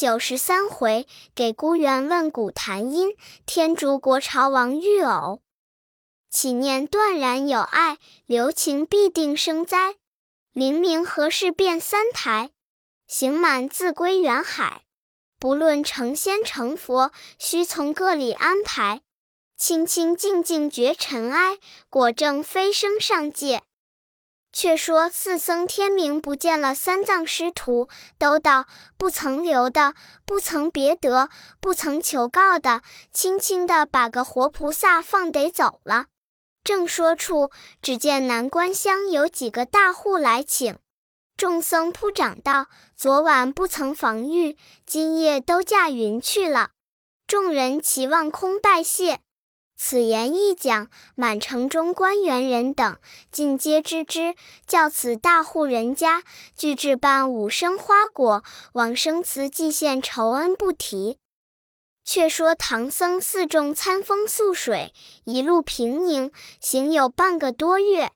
九十三回，给孤元问古谈音，天竺国朝王遇偶。岂念断然有爱，留情必定生灾。灵明何事变三台？行满自归远海。不论成仙成佛，须从各里安排。清清净净绝尘埃，果正飞升上界。却说四僧天明不见了三藏师徒，都道不曾留的，不曾别得，不曾求告的，轻轻的把个活菩萨放得走了。正说处，只见南关乡有几个大户来请众僧铺掌道：“昨晚不曾防御，今夜都驾云去了。”众人齐望空拜谢。此言一讲，满城中官员人等尽皆知之，叫此大户人家俱置办五生花果、往生祠祭献酬恩不提。却说唐僧四众餐风宿水，一路平宁，行有半个多月。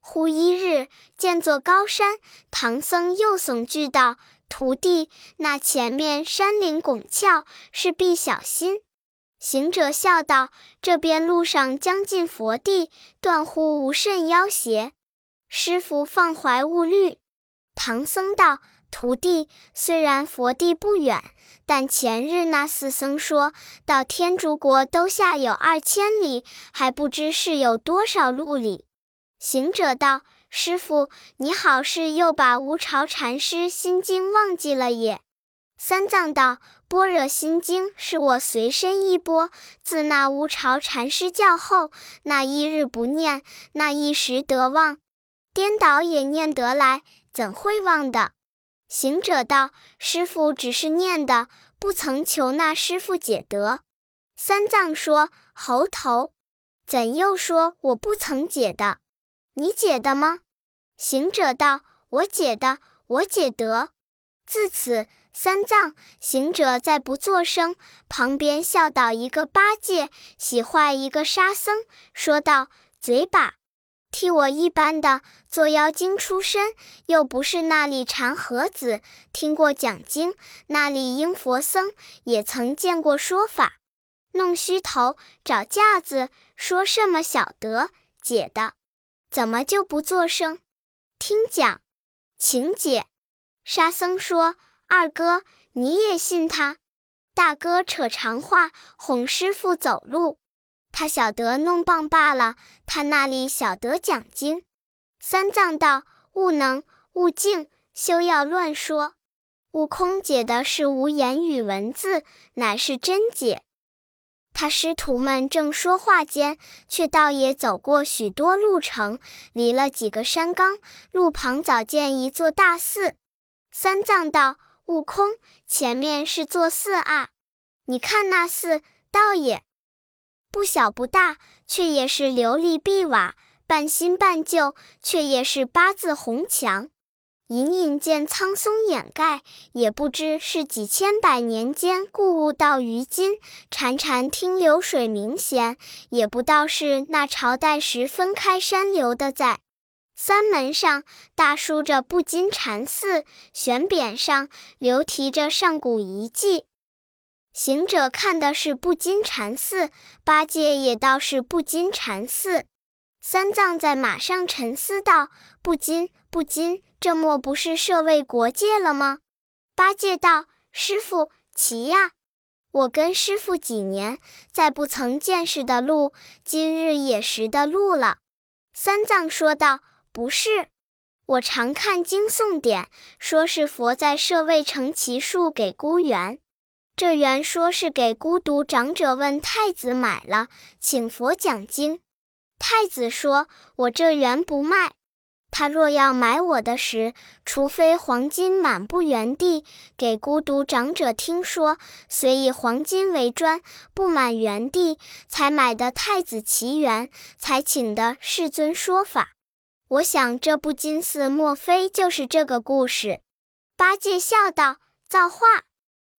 忽一日，见座高山，唐僧又悚惧道：“徒弟，那前面山岭拱峭，势必小心。”行者笑道：“这边路上将近佛地，断乎无甚妖邪。师傅放怀勿虑。”唐僧道：“徒弟，虽然佛地不远，但前日那四僧说到天竺国都下有二千里，还不知是有多少路里。”行者道：“师傅，你好是又把无巢禅师心经忘记了也？”三藏道。般若心经是我随身一钵，自那乌巢禅师教后，那一日不念，那一时得忘，颠倒也念得来，怎会忘的？行者道：“师傅只是念的，不曾求那师傅解得。”三藏说：“猴头，怎又说我不曾解的？你解的吗？”行者道：“我解的，我解得。”自此。三藏行者再不作声，旁边笑倒一个八戒，喜坏一个沙僧，说道：“嘴巴，替我一般的做妖精出身，又不是那里禅和子，听过讲经，那里应佛僧也曾见过说法，弄虚头找架子，说什么晓得解的，怎么就不作声？听讲，请解。”沙僧说。二哥，你也信他？大哥扯长话哄师傅走路，他晓得弄棒罢了，他那里晓得讲经？三藏道：悟能，悟净，休要乱说。悟空解的是无言语文字，乃是真解。他师徒们正说话间，却倒也走过许多路程，离了几个山冈，路旁早见一座大寺。三藏道。悟空，前面是座寺啊！你看那寺，倒也不小不大，却也是琉璃碧瓦，半新半旧，却也是八字红墙，隐隐见苍松掩盖，也不知是几千百年间故物到于今，潺潺听流水鸣弦，也不道是那朝代时分开山流的在。三门上大书着“不金禅寺”，悬匾上留题着“上古遗迹”。行者看的是“不金禅寺”，八戒也道是“不金禅寺”。三藏在马上沉思道：“不金，不金，这莫不是设为国界了吗？”八戒道：“师傅，奇呀！我跟师傅几年，再不曾见识的路，今日也识的路了。”三藏说道。不是，我常看经诵典，说是佛在舍卫城奇树给孤园，这园说是给孤独长者问太子买了，请佛讲经。太子说：“我这园不卖，他若要买我的时，除非黄金满布园地，给孤独长者听说，虽以黄金为砖，不满园地，才买的太子奇园，才请的世尊说法。”我想这部金寺莫非就是这个故事？八戒笑道：“造化！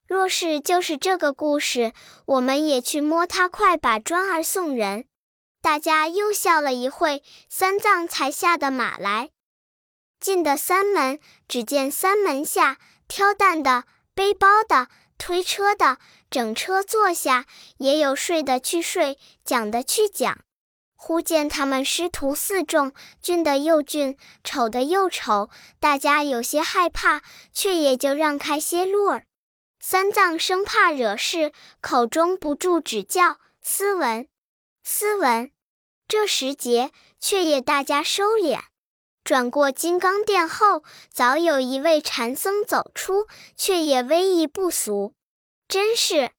若是就是这个故事，我们也去摸他块把砖儿送人。”大家又笑了一会，三藏才下的马来。进的三门，只见三门下挑担的、背包的、推车的整车坐下，也有睡的去睡，讲的去讲。忽见他们师徒四众，俊的又俊，丑的又丑，大家有些害怕，却也就让开些路儿。三藏生怕惹事，口中不住指教斯文，斯文。这时节，却也大家收敛。转过金刚殿后，早有一位禅僧走出，却也威仪不俗，真是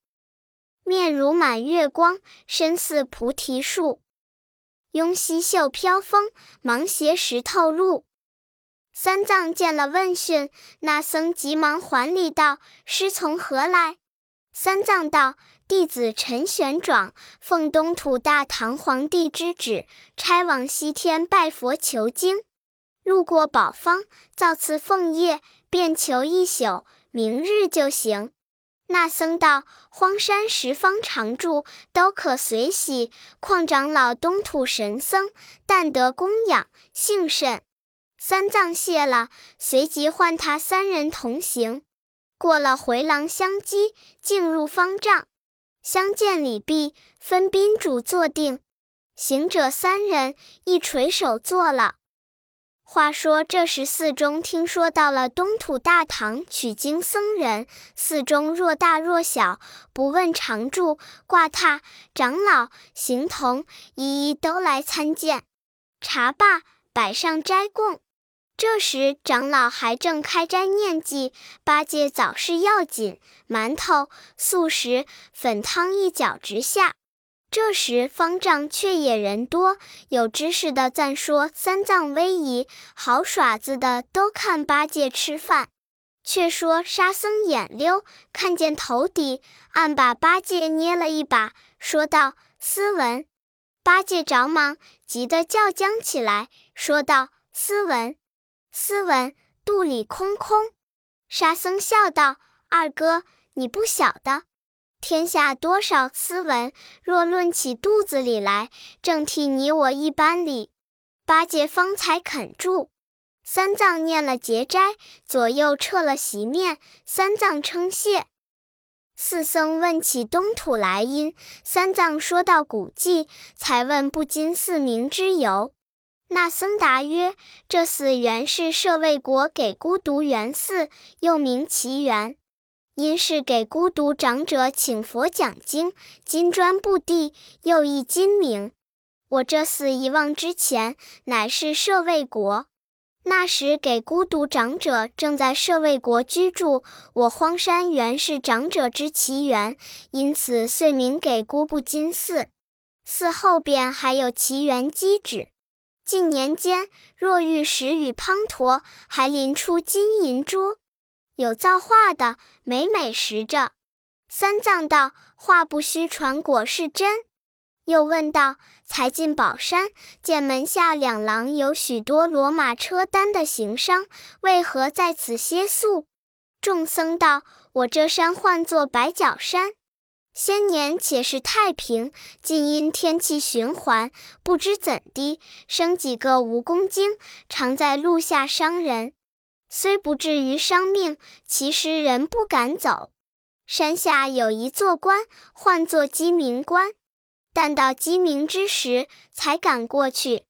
面如满月光，身似菩提树。拥溪袖飘风，芒鞋石透露。三藏见了，问讯。那僧急忙还礼道：“师从何来？”三藏道：“弟子陈玄奘，奉东土大唐皇帝之旨，差往西天拜佛求经。路过宝方，造次奉业，便求一宿，明日就行。”那僧道：“荒山十方常住，都可随喜。况长老东土神僧，但得供养，幸甚。”三藏谢了，随即唤他三人同行。过了回廊相稽，进入方丈，相见礼毕，分宾主坐定。行者三人一垂手坐了。话说这时，寺中听说到了东土大唐取经僧人，寺中若大若小，不问常住挂榻，长老行童一一都来参见。茶罢，摆上斋供。这时长老还正开斋念记，八戒早事要紧，馒头、素食、粉汤一脚直下。这时方丈却也人多，有知识的赞说三藏威仪，好耍子的都看八戒吃饭。却说沙僧眼溜，看见头底，暗把八戒捏了一把，说道：“斯文。”八戒着忙，急得叫僵起来，说道：“斯文，斯文，肚里空空。”沙僧笑道：“二哥，你不晓得。”天下多少斯文，若论起肚子里来，正替你我一般理。八戒方才肯住。三藏念了结斋，左右撤了席面。三藏称谢。四僧问起东土来因，三藏说到古迹，才问不金寺名之由。那僧答曰：这寺原是舍卫国给孤独园寺，又名奇园。因是给孤独长者请佛讲经，金砖布地，又译金名。我这寺遗忘之前，乃是舍卫国。那时给孤独长者正在舍卫国居住，我荒山原是长者之奇园，因此遂名给孤不金寺。寺后边还有奇园基址。近年间，若遇石与滂沱，还临出金银珠。有造化的，每每食着。三藏道：“话不虚传，果是真。”又问道：“才进宝山，见门下两廊有许多骡马车担的行商，为何在此歇宿？”众僧道：“我这山唤作白角山，先年且是太平，近因天气循环，不知怎的生几个蜈蚣精，常在路下伤人。”虽不至于伤命，其实人不敢走。山下有一座关，唤作鸡鸣关，但到鸡鸣之时，才敢过去。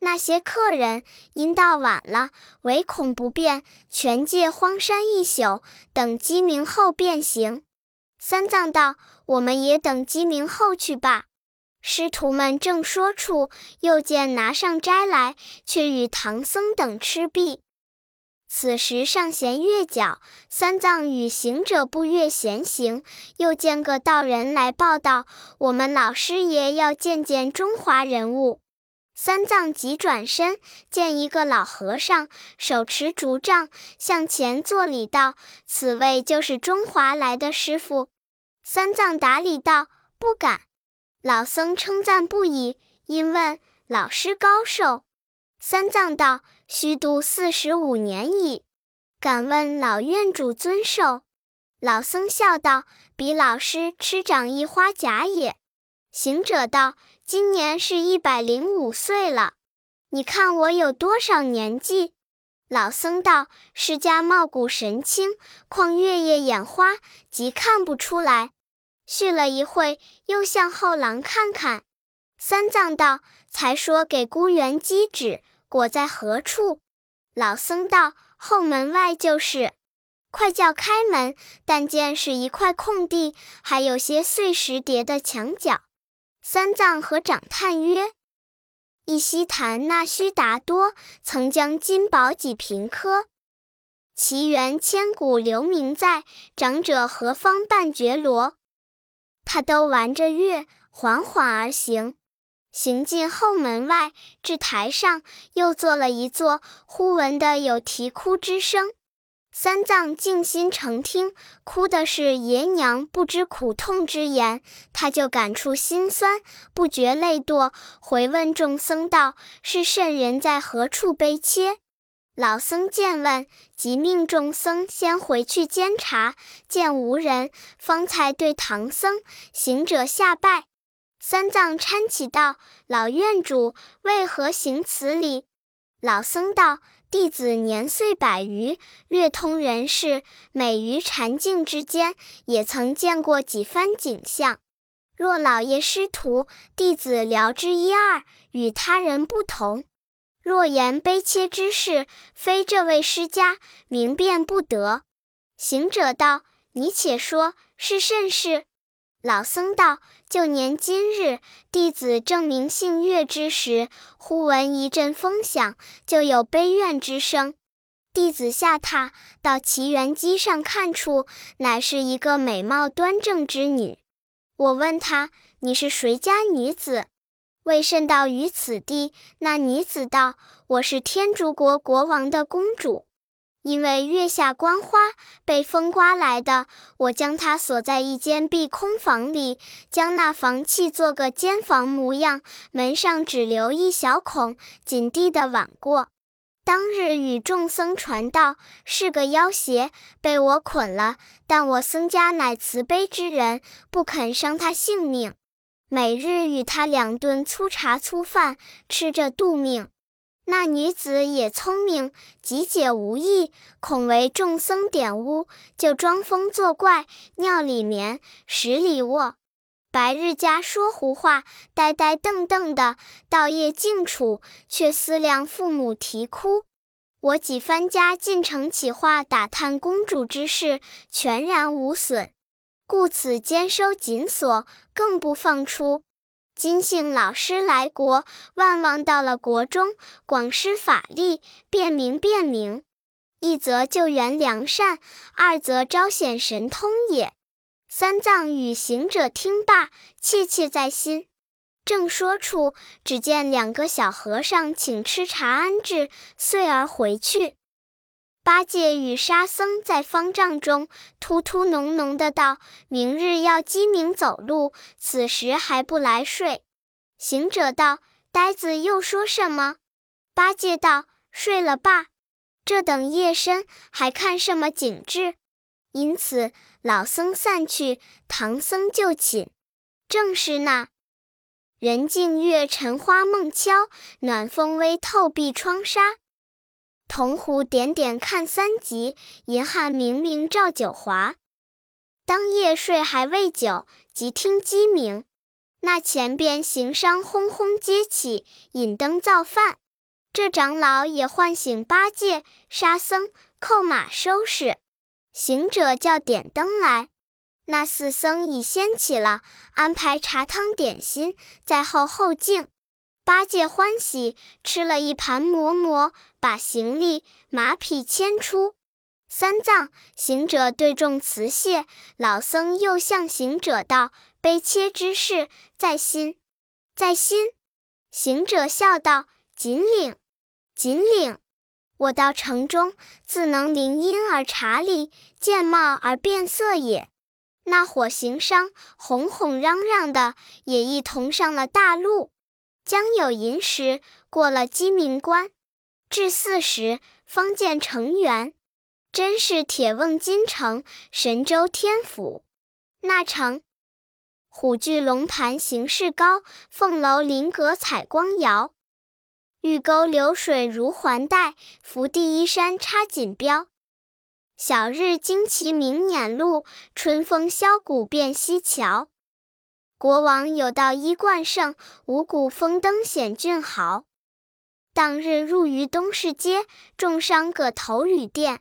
那些客人因到晚了，唯恐不便，全借荒山一宿，等鸡鸣后便行。三藏道：“我们也等鸡鸣后去吧。”师徒们正说处，又见拿上斋来，却与唐僧等吃毕。此时上弦月角，三藏与行者步月闲行，又见个道人来报道：我们老师爷要见见中华人物。三藏急转身，见一个老和尚，手持竹杖，向前作礼道：“此位就是中华来的师傅。”三藏答礼道：“不敢。”老僧称赞不已，因问老师高寿。三藏道。虚度四十五年矣，敢问老院主尊寿？老僧笑道：“比老师吃长一花甲也。”行者道：“今年是一百零五岁了，你看我有多少年纪？”老僧道：“释迦貌骨神清，况月夜眼花，即看不出来。”续了一会，又向后廊看看。三藏道：“才说给孤园机指，果在何处？”老僧道：“后门外就是。”快叫开门！但见是一块空地，还有些碎石叠的墙角。三藏和长叹曰：“一夕谈那须达多，曾将金宝几瓶科？奇缘千古留名在，长者何方伴觉罗？”他都玩着乐，缓缓而行，行进后门外，至台上，又坐了一坐，忽闻得有啼哭之声。三藏静心诚听，哭的是爷娘不知苦痛之言，他就感触心酸，不觉泪堕，回问众僧道：“是甚人在何处悲切？”老僧见问，即命众僧先回去监察，见无人，方才对唐僧行者下拜。三藏搀起道：“老院主为何行此礼？”老僧道。弟子年岁百余，略通人事，每于禅境之间，也曾见过几番景象。若老爷师徒，弟子聊之一二，与他人不同。若言悲切之事，非这位师家，明辨不得。行者道：“你且说，是甚事？”老僧道：“就年今日，弟子正明姓月之时，忽闻一阵风响，就有悲怨之声。弟子下榻到奇缘机上看处，乃是一个美貌端正之女。我问她：‘你是谁家女子？为甚到于此地？’那女子道：‘我是天竺国国王的公主。’”因为月下观花被风刮来的，我将它锁在一间壁空房里，将那房契做个间房模样，门上只留一小孔，紧闭的挽过。当日与众僧传道，是个妖邪，被我捆了。但我僧家乃慈悲之人，不肯伤他性命，每日与他两顿粗茶粗饭，吃着度命。那女子也聪明，极解无益，恐为众僧点污，就装疯作怪，尿里眠，屎里卧，白日家说胡话，呆呆瞪瞪的；到夜静处，却思量父母啼哭。我几番家进城起话打探公主之事，全然无损，故此监收紧锁，更不放出。今幸老师来国，万望到了国中，广施法力，便明便明。一则救援良善，二则昭显神通也。三藏与行者听罢，切切在心。正说处，只见两个小和尚请吃茶安置，遂而回去。八戒与沙僧在方丈中突突哝哝的道：“明日要鸡鸣走路，此时还不来睡？”行者道：“呆子又说什么？”八戒道：“睡了吧，这等夜深，还看什么景致？”因此老僧散去，唐僧就寝。正是那人静月沉花梦悄，暖风微透碧窗纱。铜壶点点看三集，银汉明明照九华。当夜睡还未久，即听鸡鸣。那前边行商轰轰接起，引灯造饭。这长老也唤醒八戒、沙僧，扣马收拾。行者叫点灯来，那四僧已先起了，安排茶汤点心，在后后敬。八戒欢喜，吃了一盘馍馍，把行李马匹牵出。三藏、行者对众辞谢，老僧又向行者道：“悲切之事在心，在心。”行者笑道：“紧领，紧领。我到城中，自能聆音而察理，见貌而变色也。那伙行商哄哄嚷嚷的，也一同上了大路。”将有寅时，过了鸡鸣关，至巳时，方见城垣。真是铁瓮金城，神州天府。那城，虎踞龙盘，形势高；凤楼麟阁，采光摇。玉沟流水如环带，福地依山插锦标。晓日旌旗明辇路，春风箫鼓遍西桥。国王有道衣冠盛，五谷丰登显俊豪。当日入于东市街，众商葛头旅店。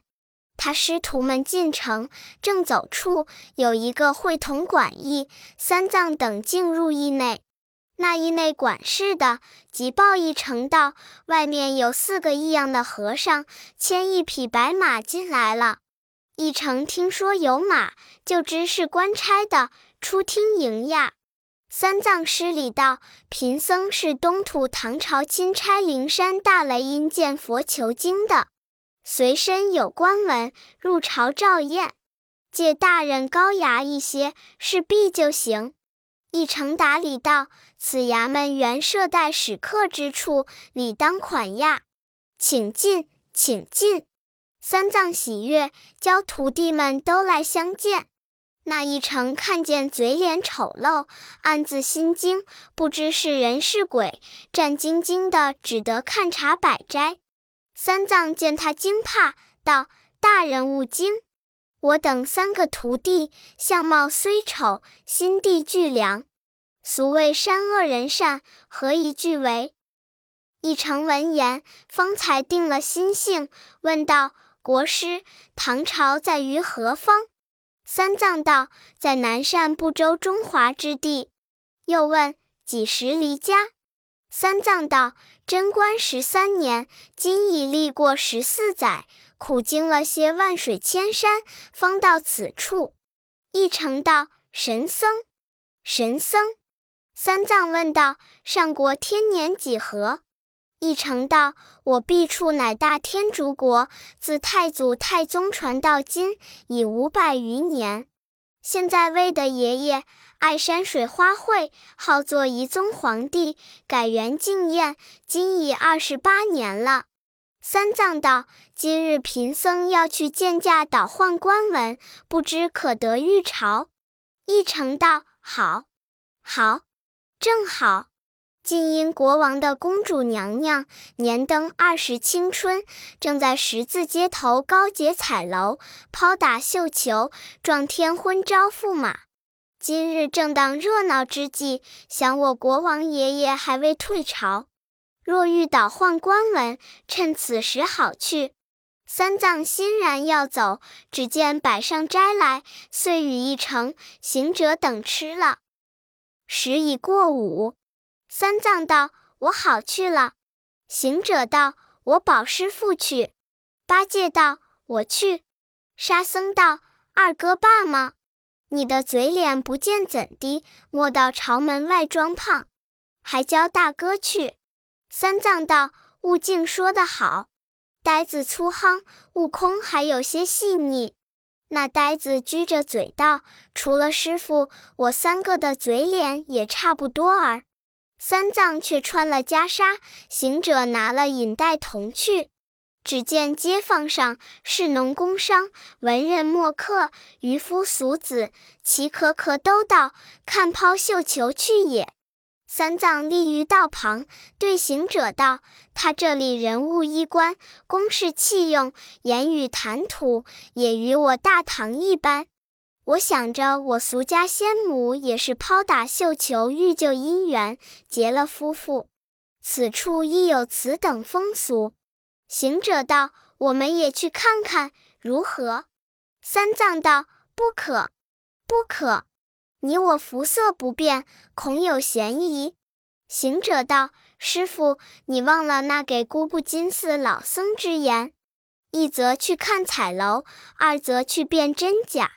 他师徒们进城，正走处，有一个会同管驿、三藏等进入驿内。那驿内管事的即报驿丞道：外面有四个异样的和尚，牵一匹白马进来了。驿丞听说有马，就知是官差的，出厅迎驾。三藏施礼道：“贫僧是东土唐朝钦差灵山大雷音见佛求经的，随身有官文，入朝照验，借大人高衙一些，是必就行。”一承答礼道：“此衙门原设待使客之处，理当款讶，请进，请进。”三藏喜悦，教徒弟们都来相见。那一成看见嘴脸丑陋，暗自心惊，不知是人是鬼，战兢兢的，只得看茶摆斋。三藏见他惊怕，道：“大人勿惊，我等三个徒弟，相貌虽丑，心地俱良。俗谓善恶人善，何以俱为？”一成闻言，方才定了心性，问道。国师，唐朝在于何方？三藏道：在南赡部洲中华之地。又问几时离家？三藏道：贞观十三年，今已历过十四载，苦经了些万水千山，方到此处。一成道：神僧，神僧。三藏问道：上国天年几何？一成道：“我毕处乃大天竺国，自太祖太宗传到今已五百余年。现在魏的爷爷爱山水花卉，好做一宗皇帝，改元敬彦，今已二十八年了。”三藏道：“今日贫僧要去见驾倒换官文，不知可得御朝？”一成道：“好，好，正好。”晋因国王的公主娘娘年登二十青春，正在十字街头高洁彩楼抛打绣球，撞天婚招驸马。今日正当热闹之际，想我国王爷爷还未退朝，若欲倒换官文，趁此时好去。三藏欣然要走，只见摆上斋来，遂与一成行者等吃了。时已过午。三藏道：“我好去了。”行者道：“我保师傅去。”八戒道：“我去。”沙僧道：“二哥罢吗？你的嘴脸不见怎的？莫到朝门外装胖，还教大哥去。”三藏道：“悟净说得好，呆子粗夯，悟空还有些细腻。那呆子撅着嘴道：‘除了师傅，我三个的嘴脸也差不多儿。’”三藏却穿了袈裟，行者拿了引带童去。只见街坊上士农工商、文人墨客、渔夫俗子，齐可可都到看抛绣球去也。三藏立于道旁，对行者道：“他这里人物衣冠、公事器用、言语谈吐，也与我大唐一般。”我想着，我俗家先母也是抛打绣球欲救姻缘，结了夫妇，此处亦有此等风俗。行者道：“我们也去看看如何？”三藏道：“不可，不可，你我肤色不便，恐有嫌疑。”行者道：“师傅，你忘了那给姑布金寺老僧之言：一则去看彩楼，二则去辨真假。”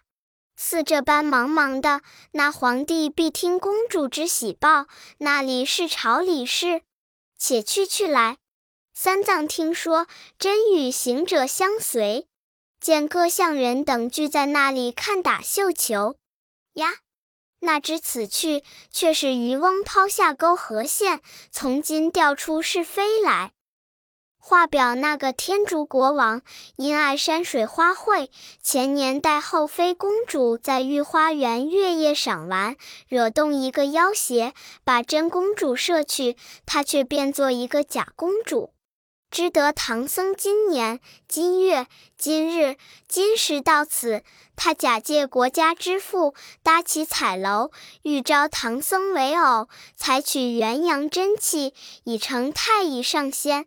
似这般茫茫的，那皇帝必听公主之喜报，那里是朝里事？且去去来。三藏听说，真与行者相随，见各相人等聚在那里看打绣球。呀，那知此去，却是渔翁抛下钩河线，从今钓出是非来。画表那个天竺国王因爱山水花卉，前年带后妃公主在御花园月夜赏玩，惹动一个妖邪，把真公主摄去，他却变作一个假公主。知得唐僧今年今月今日今时到此，他假借国家之富，搭起彩楼，欲招唐僧为偶，采取元阳真气，以成太乙上仙。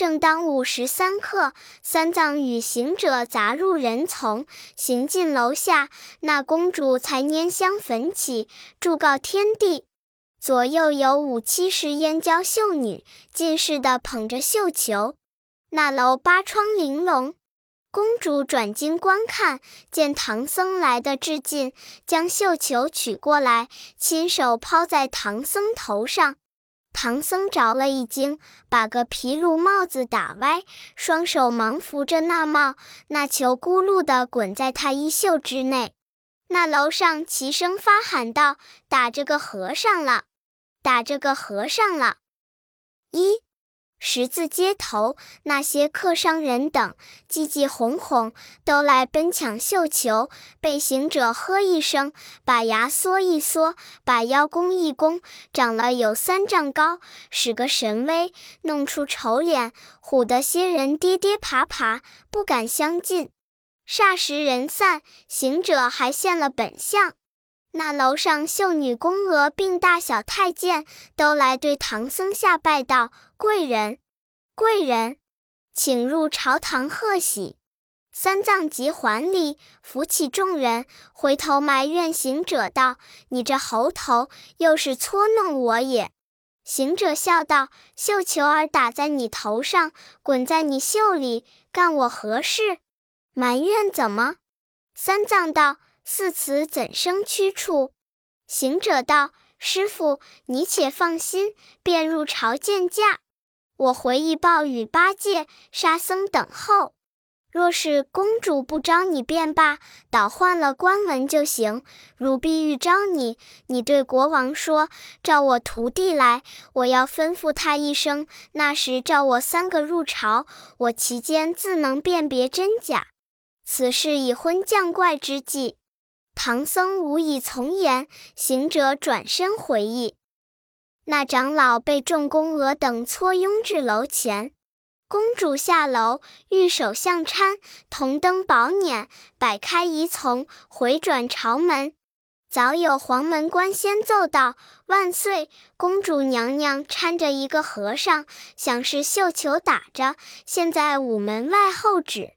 正当午时三刻，三藏与行者杂入人丛，行进楼下，那公主才拈香焚起，祝告天地。左右有五七十燕娇秀女，尽是的捧着绣球。那楼八窗玲珑，公主转经观看，见唐僧来的至近，将绣球取过来，亲手抛在唐僧头上。唐僧着了一惊，把个皮鹿帽子打歪，双手忙扶着那帽，那球咕噜的滚在他衣袖之内。那楼上齐声发喊道：“打这个和尚了！”打这个和尚了！一十字街头那些客商人等，急急哄哄都来奔抢绣球，被行者喝一声，把牙缩一缩，把腰弓一弓，长了有三丈高，使个神威，弄出丑脸，唬得些人跌跌爬爬，不敢相近。霎时人散，行者还现了本相。那楼上秀女宫娥并大小太监都来对唐僧下拜道：“贵人，贵人，请入朝堂贺喜。”三藏急还礼，扶起众人，回头埋怨行者道：“你这猴头，又是搓弄我也。”行者笑道：“绣球儿打在你头上，滚在你袖里，干我何事？埋怨怎么？”三藏道。似此怎生屈处？行者道：“师傅，你且放心，便入朝见驾。我回忆报与八戒、沙僧等候。若是公主不招你便罢，倒换了官文就行。如必欲招你，你对国王说，召我徒弟来，我要吩咐他一声，那时召我三个入朝，我其间自能辨别真假。此事已婚降怪之际。”唐僧无以从言，行者转身回忆。那长老被众宫娥等簇拥至楼前，公主下楼，玉手相搀，同登宝辇，摆开仪从，回转朝门。早有黄门官先奏道：“万岁，公主娘娘搀着一个和尚，想是绣球打着，现在午门外候旨。”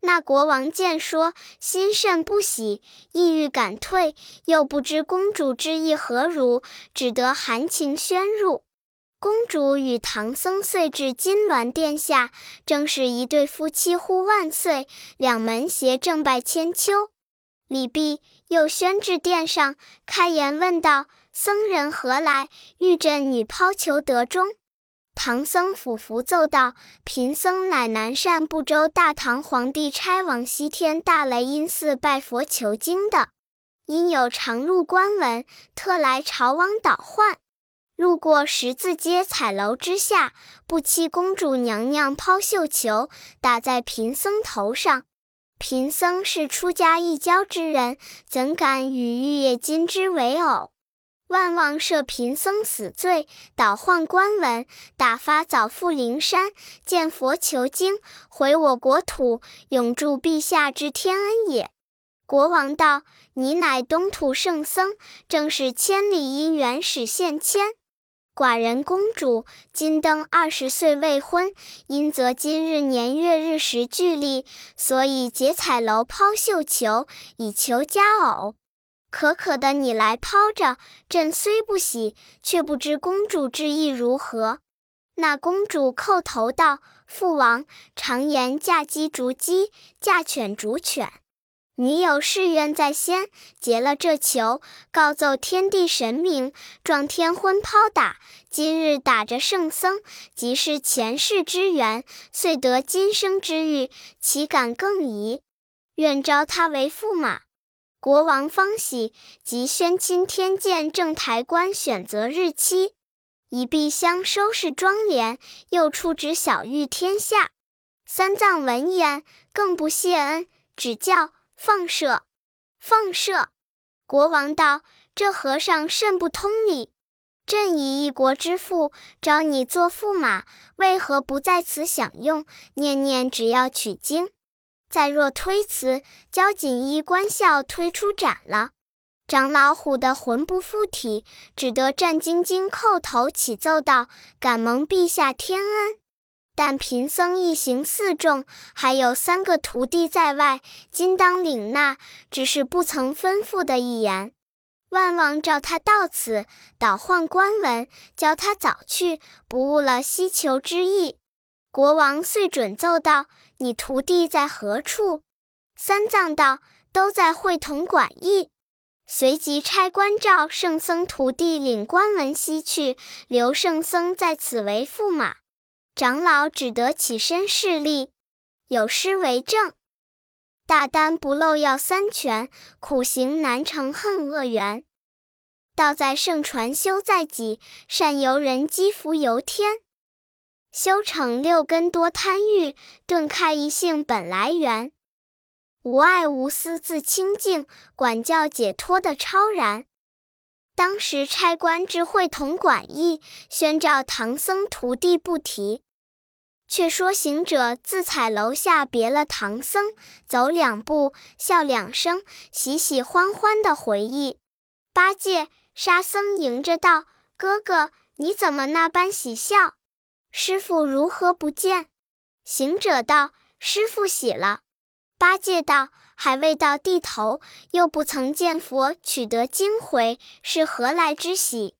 那国王见说，心甚不喜，意欲赶退，又不知公主之意何如，只得含情宣入。公主与唐僧遂至金銮殿下，正是一对夫妻呼万岁，两门携正拜千秋。礼毕，又宣至殿上，开言问道：“僧人何来？欲朕女抛球得中。”唐僧俯伏奏道：“贫僧乃南赡部洲大唐皇帝差往西天大雷音寺拜佛求经的，因有常入官文，特来朝王倒换。路过十字街彩楼之下，不期公主娘娘抛绣球，打在贫僧头上。贫僧是出家一教之人，怎敢与玉叶金枝为偶？”万望赦贫僧死罪，倒换官文，打发早赴灵山见佛求经，回我国土，永驻陛下之天恩也。国王道：“你乃东土圣僧，正是千里姻缘始现牵。寡人公主今登二十岁未婚，因则今日年月日时俱立，所以结彩楼抛绣球，以求佳偶。”可可的，你来抛着，朕虽不喜，却不知公主之意如何。那公主叩头道：“父王常言，嫁鸡逐鸡，嫁犬逐犬。女有誓愿在先，结了这球，告奏天地神明，撞天婚抛打。今日打着圣僧，即是前世之缘，遂得今生之遇，岂敢更疑？愿招他为驸马。”国王方喜，即宣钦天监正台官选择日期。以必相收拾庄帘，又出旨小谕天下。三藏闻言，更不谢恩，只叫放射，放射。国王道：“这和尚甚不通理。朕以一国之父招你做驸马，为何不在此享用？念念只要取经。再若推辞，交锦衣官校推出斩了。”长老唬得魂不附体，只得战兢兢叩头启奏道：“敢蒙陛下天恩，但贫僧一行四众，还有三个徒弟在外，今当领纳，只是不曾吩咐的一言。万望召他到此，倒换官文，教他早去，不误了西求之意。”国王遂准奏道：“你徒弟在何处？”三藏道：“都在会同馆驿。”随即差官召圣僧徒弟领关文西去，留圣僧在此为驸马。长老只得起身侍立，有诗为证：大丹不漏要三全，苦行难成恨恶缘。道在圣传修在己，善由人积福由天。修成六根多贪欲，顿开一性本来源。无爱无私自清净，管教解脱的超然。当时差官至会同馆驿，宣召唐僧徒弟不提。却说行者自彩楼下别了唐僧，走两步，笑两声，喜喜欢欢的回忆。八戒、沙僧迎着道：“哥哥，你怎么那般喜笑？师傅如何不见？”行者道：“师傅喜了。”八戒道：“还未到地头，又不曾见佛取得经回，是何来之喜？”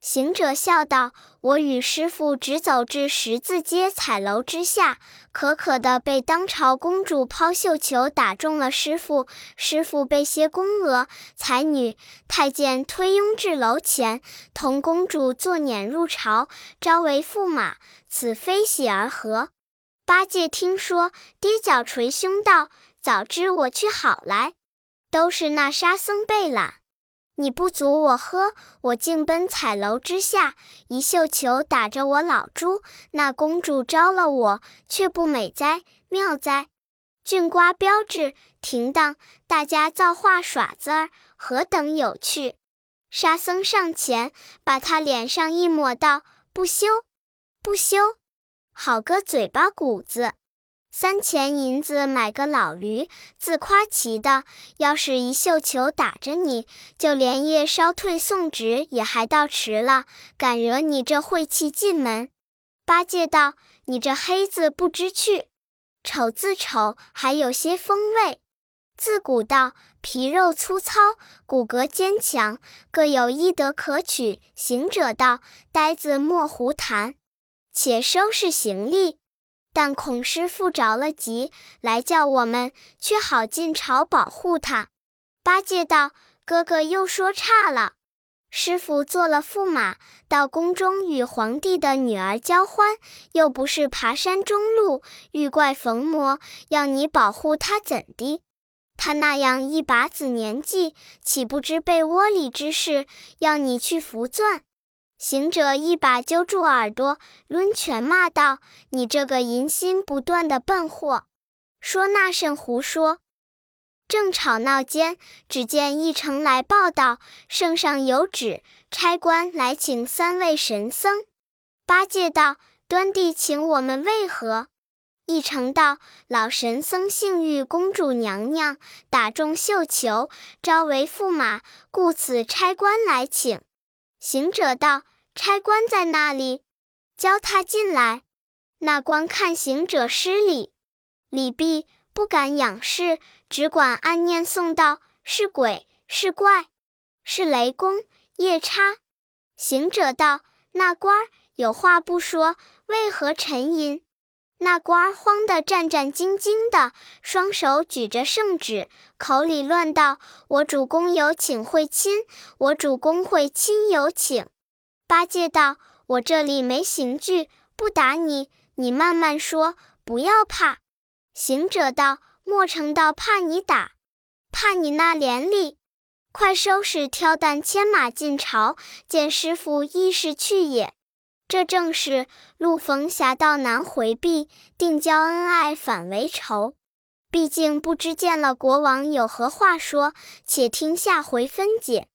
行者笑道：“我与师傅直走至十字街彩楼之下，可可的被当朝公主抛绣球打中了师傅，师傅被些宫娥、才女、太监推拥至楼前，同公主坐辇入朝，招为驸马。此非喜而何？”八戒听说，跌脚捶胸道：“早知我去好来，都是那沙僧背懒。你不阻我喝，我竟奔彩楼之下，一绣球打着我老猪。那公主招了我，却不美哉，妙哉！俊瓜标志，停当，大家造化耍子儿，何等有趣！”沙僧上前，把他脸上一抹，道：“不羞，不羞。”好个嘴巴谷子！三钱银子买个老驴，自夸骑的。要是一绣球打着你，就连夜烧退送纸也还到迟了。敢惹你这晦气进门？八戒道：“你这黑子不知趣，丑字丑，还有些风味。自古道，皮肉粗糙，骨骼坚强，各有医德可取。”行者道：“呆子莫胡谈。”且收拾行李，但孔师傅着了急，来叫我们却好进朝保护他。八戒道：“哥哥又说差了。师傅做了驸马，到宫中与皇帝的女儿交欢，又不是爬山中路遇怪逢魔，要你保护他怎的？他那样一把子年纪，岂不知被窝里之事？要你去扶钻。”行者一把揪住耳朵，抡拳骂道：“你这个淫心不断的笨货，说那甚胡说！”正吵闹间，只见一城来报道：“圣上有旨，差官来请三位神僧。”八戒道：“端地请我们为何？”一城道：“老神僧幸遇公主娘娘，打中绣球，招为驸马，故此差官来请。”行者道。差官在那里？教他进来。那官看行者施礼，礼毕，不敢仰视，只管暗念诵道：“是鬼是怪，是雷公夜叉。”行者道：“那官有话不说，为何沉吟？”那官慌得战战兢兢的，双手举着圣旨，口里乱道：“我主公有请会亲，我主公会亲有请。”八戒道：“我这里没刑具，不打你，你慢慢说，不要怕。”行者道：“莫成道怕你打，怕你那脸里，快收拾挑担牵马进朝，见师傅议事去也。”这正是路逢侠盗难回避，定交恩爱反为仇。毕竟不知见了国王有何话说，且听下回分解。